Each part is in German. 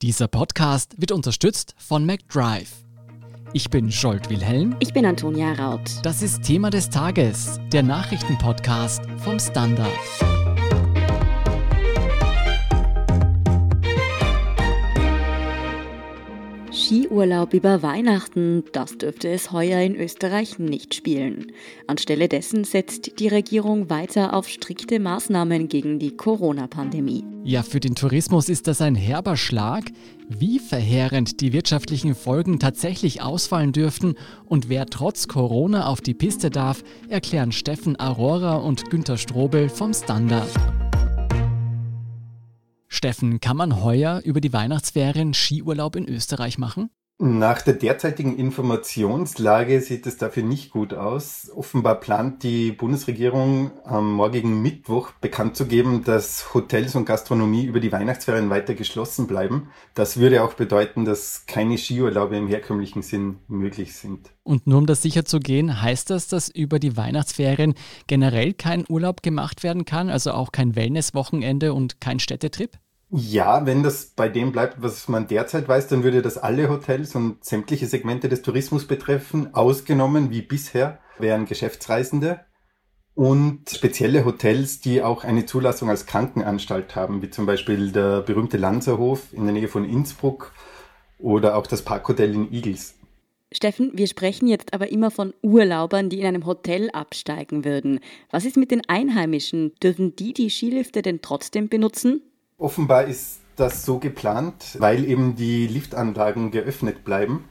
Dieser Podcast wird unterstützt von McDrive. Ich bin Scholt Wilhelm. Ich bin Antonia Raut. Das ist Thema des Tages, der Nachrichtenpodcast vom Standard. Skiurlaub über Weihnachten, das dürfte es heuer in Österreich nicht spielen. Anstelle dessen setzt die Regierung weiter auf strikte Maßnahmen gegen die Corona-Pandemie. Ja, für den Tourismus ist das ein herber Schlag. Wie verheerend die wirtschaftlichen Folgen tatsächlich ausfallen dürften und wer trotz Corona auf die Piste darf, erklären Steffen Aurora und Günter Strobel vom Standard. Steffen, kann man heuer über die Weihnachtsferien Skiurlaub in Österreich machen? Nach der derzeitigen Informationslage sieht es dafür nicht gut aus. Offenbar plant die Bundesregierung am morgigen Mittwoch bekannt zu geben, dass Hotels und Gastronomie über die Weihnachtsferien weiter geschlossen bleiben. Das würde auch bedeuten, dass keine Skiurlaube im herkömmlichen Sinn möglich sind. Und nur um das sicher zu gehen, heißt das, dass über die Weihnachtsferien generell kein Urlaub gemacht werden kann, also auch kein Wellnesswochenende und kein Städtetrip? Ja, wenn das bei dem bleibt, was man derzeit weiß, dann würde das alle Hotels und sämtliche Segmente des Tourismus betreffen. Ausgenommen, wie bisher, wären Geschäftsreisende und spezielle Hotels, die auch eine Zulassung als Krankenanstalt haben, wie zum Beispiel der berühmte Lanzerhof in der Nähe von Innsbruck oder auch das Parkhotel in Igels. Steffen, wir sprechen jetzt aber immer von Urlaubern, die in einem Hotel absteigen würden. Was ist mit den Einheimischen? Dürfen die die Skilifte denn trotzdem benutzen? Offenbar ist das so geplant, weil eben die Liftanlagen geöffnet bleiben.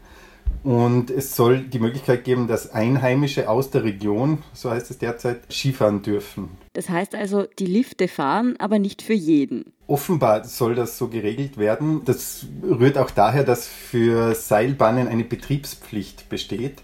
Und es soll die Möglichkeit geben, dass Einheimische aus der Region, so heißt es derzeit, Skifahren dürfen. Das heißt also, die Lifte fahren, aber nicht für jeden. Offenbar soll das so geregelt werden. Das rührt auch daher, dass für Seilbahnen eine Betriebspflicht besteht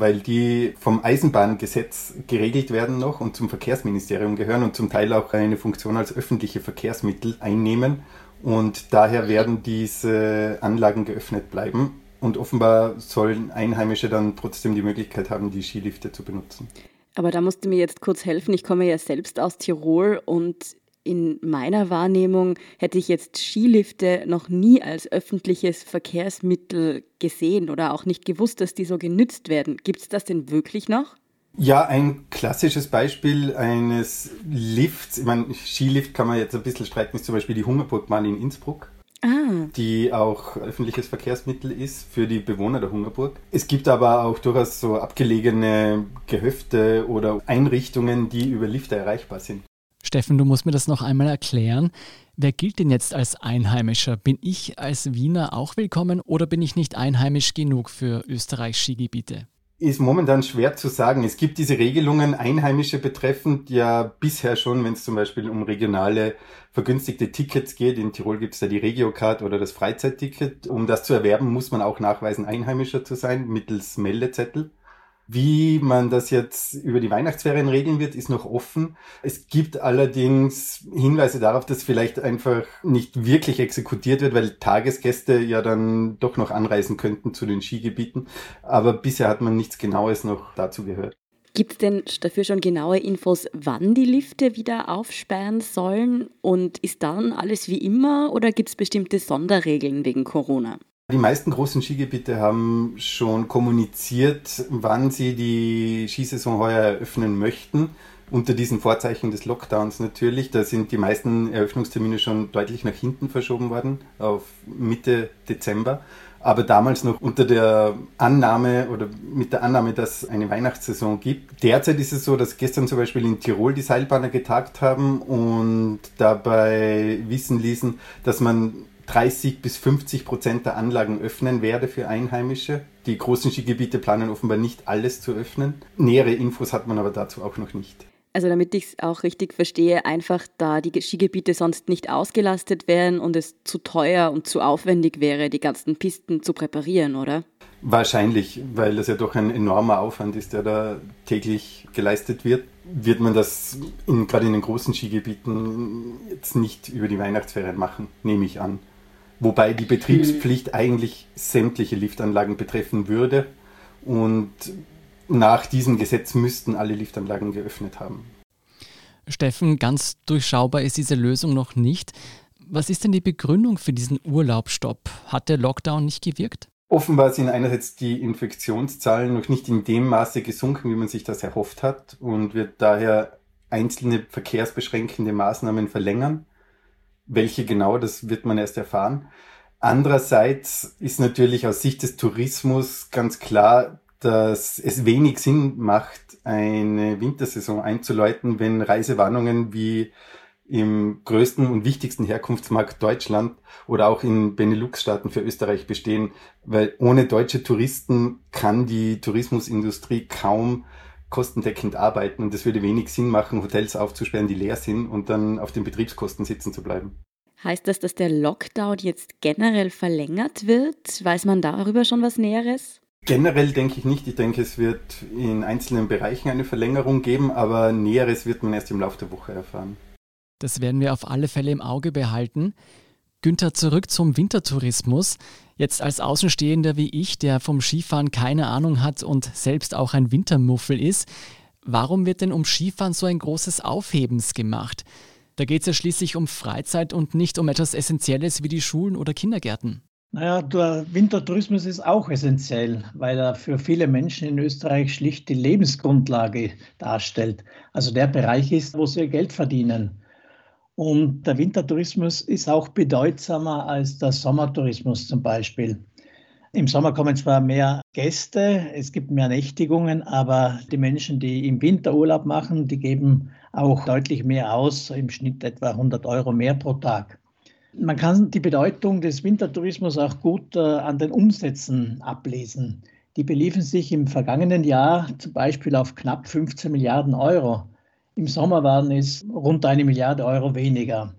weil die vom Eisenbahngesetz geregelt werden noch und zum Verkehrsministerium gehören und zum Teil auch eine Funktion als öffentliche Verkehrsmittel einnehmen. Und daher werden diese Anlagen geöffnet bleiben. Und offenbar sollen Einheimische dann trotzdem die Möglichkeit haben, die Skilifte zu benutzen. Aber da musst du mir jetzt kurz helfen. Ich komme ja selbst aus Tirol und in meiner Wahrnehmung hätte ich jetzt Skilifte noch nie als öffentliches Verkehrsmittel gesehen oder auch nicht gewusst, dass die so genützt werden. Gibt es das denn wirklich noch? Ja, ein klassisches Beispiel eines Lifts, ich meine, Skilift kann man jetzt ein bisschen streiten, ist zum Beispiel die Hungerburgbahn in Innsbruck. Ah. die auch öffentliches Verkehrsmittel ist für die Bewohner der Hungerburg. Es gibt aber auch durchaus so abgelegene Gehöfte oder Einrichtungen, die über Lifte erreichbar sind. Steffen, du musst mir das noch einmal erklären. Wer gilt denn jetzt als Einheimischer? Bin ich als Wiener auch willkommen oder bin ich nicht einheimisch genug für Österreichs Skigebiete? Ist momentan schwer zu sagen. Es gibt diese Regelungen Einheimische betreffend ja bisher schon, wenn es zum Beispiel um regionale vergünstigte Tickets geht. In Tirol gibt es ja die Regiocard oder das Freizeitticket. Um das zu erwerben, muss man auch nachweisen, Einheimischer zu sein mittels Meldezettel. Wie man das jetzt über die Weihnachtsferien regeln wird, ist noch offen. Es gibt allerdings Hinweise darauf, dass vielleicht einfach nicht wirklich exekutiert wird, weil Tagesgäste ja dann doch noch anreisen könnten zu den Skigebieten. Aber bisher hat man nichts Genaues noch dazu gehört. Gibt es denn dafür schon genaue Infos, wann die Lifte wieder aufsperren sollen? Und ist dann alles wie immer oder gibt es bestimmte Sonderregeln wegen Corona? Die meisten großen Skigebiete haben schon kommuniziert, wann sie die Skisaison heuer eröffnen möchten. Unter diesen Vorzeichen des Lockdowns natürlich. Da sind die meisten Eröffnungstermine schon deutlich nach hinten verschoben worden, auf Mitte Dezember. Aber damals noch unter der Annahme oder mit der Annahme, dass es eine Weihnachtssaison gibt. Derzeit ist es so, dass gestern zum Beispiel in Tirol die Seilbahner getagt haben und dabei wissen ließen, dass man 30 bis 50 Prozent der Anlagen öffnen werde für Einheimische. Die großen Skigebiete planen offenbar nicht alles zu öffnen. Nähere Infos hat man aber dazu auch noch nicht. Also damit ich es auch richtig verstehe, einfach da die Skigebiete sonst nicht ausgelastet wären und es zu teuer und zu aufwendig wäre, die ganzen Pisten zu präparieren, oder? Wahrscheinlich, weil das ja doch ein enormer Aufwand ist, der da täglich geleistet wird, wird man das in, gerade in den großen Skigebieten jetzt nicht über die Weihnachtsferien machen, nehme ich an. Wobei die Betriebspflicht eigentlich sämtliche Liftanlagen betreffen würde. Und nach diesem Gesetz müssten alle Liftanlagen geöffnet haben. Steffen, ganz durchschaubar ist diese Lösung noch nicht. Was ist denn die Begründung für diesen Urlaubsstopp? Hat der Lockdown nicht gewirkt? Offenbar sind einerseits die Infektionszahlen noch nicht in dem Maße gesunken, wie man sich das erhofft hat und wird daher einzelne verkehrsbeschränkende Maßnahmen verlängern. Welche genau, das wird man erst erfahren. Andererseits ist natürlich aus Sicht des Tourismus ganz klar, dass es wenig Sinn macht, eine Wintersaison einzuläuten, wenn Reisewarnungen wie im größten und wichtigsten Herkunftsmarkt Deutschland oder auch in Benelux-Staaten für Österreich bestehen, weil ohne deutsche Touristen kann die Tourismusindustrie kaum kostendeckend arbeiten und es würde wenig Sinn machen, Hotels aufzusperren, die leer sind und dann auf den Betriebskosten sitzen zu bleiben. Heißt das, dass der Lockdown jetzt generell verlängert wird? Weiß man darüber schon was Näheres? Generell denke ich nicht. Ich denke, es wird in einzelnen Bereichen eine Verlängerung geben, aber Näheres wird man erst im Laufe der Woche erfahren. Das werden wir auf alle Fälle im Auge behalten. Günther, zurück zum Wintertourismus. Jetzt als Außenstehender wie ich, der vom Skifahren keine Ahnung hat und selbst auch ein Wintermuffel ist, warum wird denn um Skifahren so ein großes Aufhebens gemacht? Da geht es ja schließlich um Freizeit und nicht um etwas Essentielles wie die Schulen oder Kindergärten. Naja, der Wintertourismus ist auch essentiell, weil er für viele Menschen in Österreich schlicht die Lebensgrundlage darstellt. Also der Bereich ist, wo sie Geld verdienen. Und der Wintertourismus ist auch bedeutsamer als der Sommertourismus zum Beispiel. Im Sommer kommen zwar mehr Gäste, es gibt mehr Nächtigungen, aber die Menschen, die im Winter Urlaub machen, die geben auch deutlich mehr aus, im Schnitt etwa 100 Euro mehr pro Tag. Man kann die Bedeutung des Wintertourismus auch gut äh, an den Umsätzen ablesen. Die beliefen sich im vergangenen Jahr zum Beispiel auf knapp 15 Milliarden Euro. Im Sommer waren es rund eine Milliarde Euro weniger.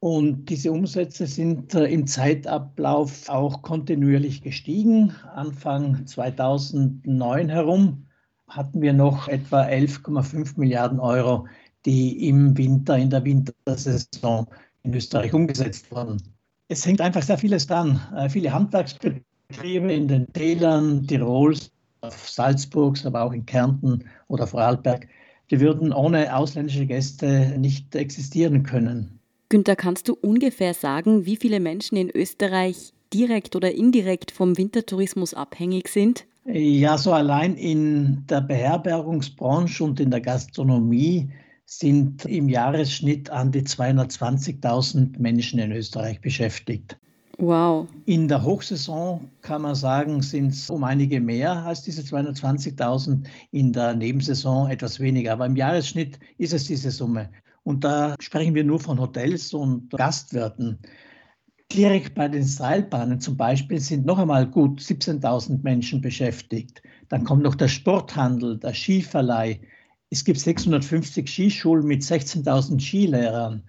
Und diese Umsätze sind äh, im Zeitablauf auch kontinuierlich gestiegen. Anfang 2009 herum hatten wir noch etwa 11,5 Milliarden Euro, die im Winter, in der Wintersaison in Österreich umgesetzt wurden. Es hängt einfach sehr vieles dran. Äh, viele Handwerksbetriebe in den Tälern Tirols, Salzburgs, aber auch in Kärnten oder Vorarlberg, die würden ohne ausländische Gäste nicht existieren können. Günther, kannst du ungefähr sagen, wie viele Menschen in Österreich direkt oder indirekt vom Wintertourismus abhängig sind? Ja, so allein in der Beherbergungsbranche und in der Gastronomie sind im Jahresschnitt an die 220.000 Menschen in Österreich beschäftigt. Wow. In der Hochsaison kann man sagen, sind es um einige mehr als diese 220.000, in der Nebensaison etwas weniger. Aber im Jahresschnitt ist es diese Summe. Und da sprechen wir nur von Hotels und Gastwirten. Direkt bei den Seilbahnen zum Beispiel sind noch einmal gut 17.000 Menschen beschäftigt. Dann kommt noch der Sporthandel, der Skiverleih. Es gibt 650 Skischulen mit 16.000 Skilehrern.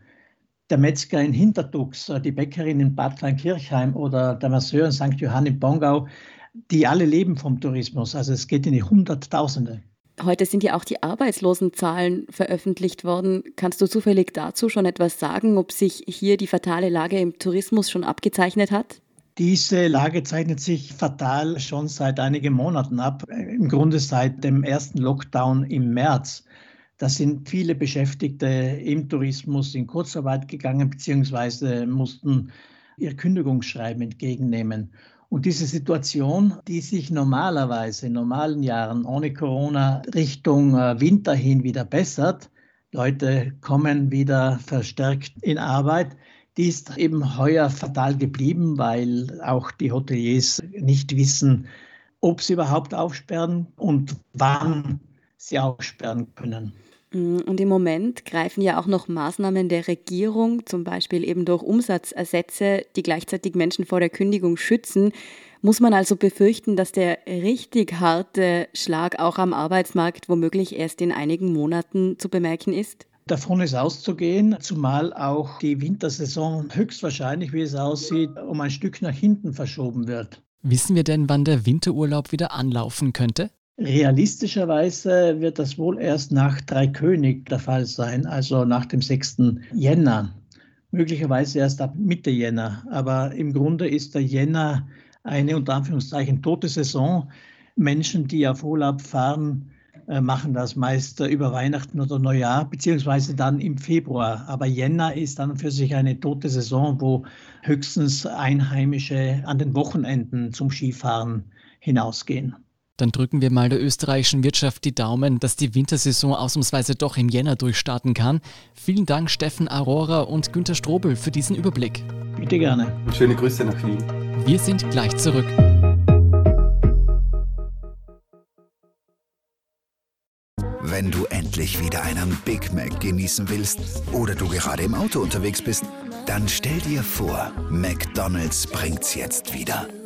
Der Metzger in Hinterdux, die Bäckerin in Bad Kleinkirchheim oder der Masseur in St. Johann in Bongau, die alle leben vom Tourismus. Also es geht in die Hunderttausende. Heute sind ja auch die Arbeitslosenzahlen veröffentlicht worden. Kannst du zufällig dazu schon etwas sagen, ob sich hier die fatale Lage im Tourismus schon abgezeichnet hat? Diese Lage zeichnet sich fatal schon seit einigen Monaten ab, im Grunde seit dem ersten Lockdown im März. Da sind viele Beschäftigte im Tourismus in Kurzarbeit gegangen, beziehungsweise mussten ihr Kündigungsschreiben entgegennehmen. Und diese Situation, die sich normalerweise in normalen Jahren ohne Corona Richtung äh, Winter hin wieder bessert, Leute kommen wieder verstärkt in Arbeit, die ist eben heuer fatal geblieben, weil auch die Hoteliers nicht wissen, ob sie überhaupt aufsperren und wann sie aufsperren können. Mm, und im Moment greifen ja auch noch Maßnahmen der Regierung, zum Beispiel eben durch Umsatzersätze, die gleichzeitig Menschen vor der Kündigung schützen. Muss man also befürchten, dass der richtig harte Schlag auch am Arbeitsmarkt womöglich erst in einigen Monaten zu bemerken ist? Davon ist auszugehen, zumal auch die Wintersaison höchstwahrscheinlich, wie es aussieht, um ein Stück nach hinten verschoben wird. Wissen wir denn, wann der Winterurlaub wieder anlaufen könnte? Realistischerweise wird das wohl erst nach Dreikönig der Fall sein, also nach dem 6. Jänner. Möglicherweise erst ab Mitte Jänner. Aber im Grunde ist der Jänner eine unter Anführungszeichen tote Saison. Menschen, die auf Urlaub fahren, äh, machen das meist äh, über Weihnachten oder Neujahr, beziehungsweise dann im Februar. Aber Jänner ist dann für sich eine tote Saison, wo höchstens Einheimische an den Wochenenden zum Skifahren hinausgehen. Dann drücken wir mal der österreichischen Wirtschaft die Daumen, dass die Wintersaison ausnahmsweise doch im Jänner durchstarten kann. Vielen Dank Steffen Aurora und Günter Strobel für diesen Überblick. Bitte gerne. Und schöne Grüße nach Wien. Wir sind gleich zurück. Wenn du endlich wieder einen Big Mac genießen willst oder du gerade im Auto unterwegs bist, dann stell dir vor, McDonald's bringt's jetzt wieder.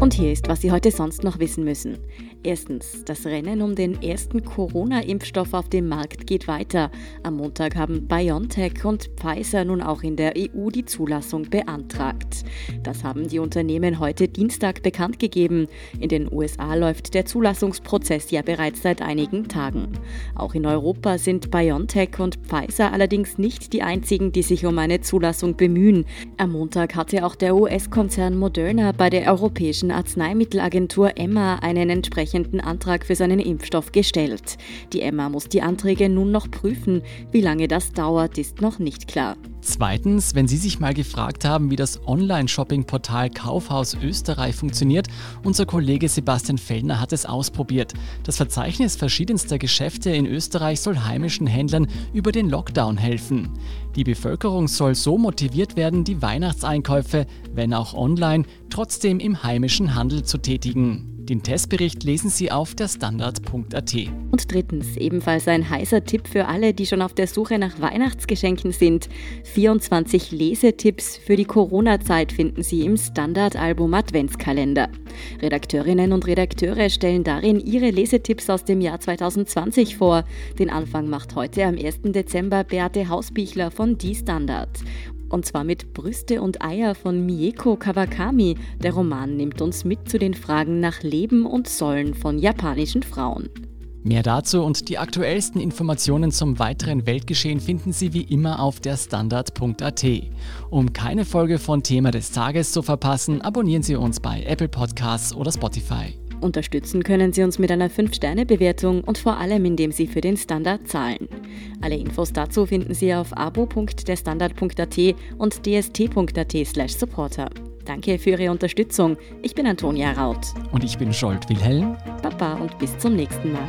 Und hier ist, was Sie heute sonst noch wissen müssen. Erstens, das Rennen um den ersten Corona-Impfstoff auf dem Markt geht weiter. Am Montag haben BioNTech und Pfizer nun auch in der EU die Zulassung beantragt. Das haben die Unternehmen heute Dienstag bekannt gegeben. In den USA läuft der Zulassungsprozess ja bereits seit einigen Tagen. Auch in Europa sind BioNTech und Pfizer allerdings nicht die einzigen, die sich um eine Zulassung bemühen. Am Montag hatte auch der US-Konzern Moderna bei der Europäischen Arzneimittelagentur EMA einen entsprechenden Antrag für seinen Impfstoff gestellt. Die EMA muss die Anträge nun noch prüfen. Wie lange das dauert, ist noch nicht klar. Zweitens, wenn Sie sich mal gefragt haben, wie das Online-Shopping-Portal Kaufhaus Österreich funktioniert, unser Kollege Sebastian Fellner hat es ausprobiert. Das Verzeichnis verschiedenster Geschäfte in Österreich soll heimischen Händlern über den Lockdown helfen. Die Bevölkerung soll so motiviert werden, die Weihnachtseinkäufe, wenn auch online, trotzdem im heimischen Handel zu tätigen. Den Testbericht lesen Sie auf der Standard.at. Und drittens, ebenfalls ein heißer Tipp für alle, die schon auf der Suche nach Weihnachtsgeschenken sind. 24 Lesetipps für die Corona-Zeit finden Sie im Standard-Album Adventskalender. Redakteurinnen und Redakteure stellen darin ihre Lesetipps aus dem Jahr 2020 vor. Den Anfang macht heute am 1. Dezember Beate Hausbichler von Die Standard. Und zwar mit Brüste und Eier von Mieko Kawakami. Der Roman nimmt uns mit zu den Fragen nach Leben und Sollen von japanischen Frauen. Mehr dazu und die aktuellsten Informationen zum weiteren Weltgeschehen finden Sie wie immer auf der Standard.at. Um keine Folge von Thema des Tages zu verpassen, abonnieren Sie uns bei Apple Podcasts oder Spotify. Unterstützen können Sie uns mit einer 5-Sterne-Bewertung und vor allem, indem Sie für den Standard zahlen. Alle Infos dazu finden Sie auf abo.derstandard.at und dst.at supporter. Danke für Ihre Unterstützung. Ich bin Antonia Raut. Und ich bin Scholt Wilhelm. Baba und bis zum nächsten Mal.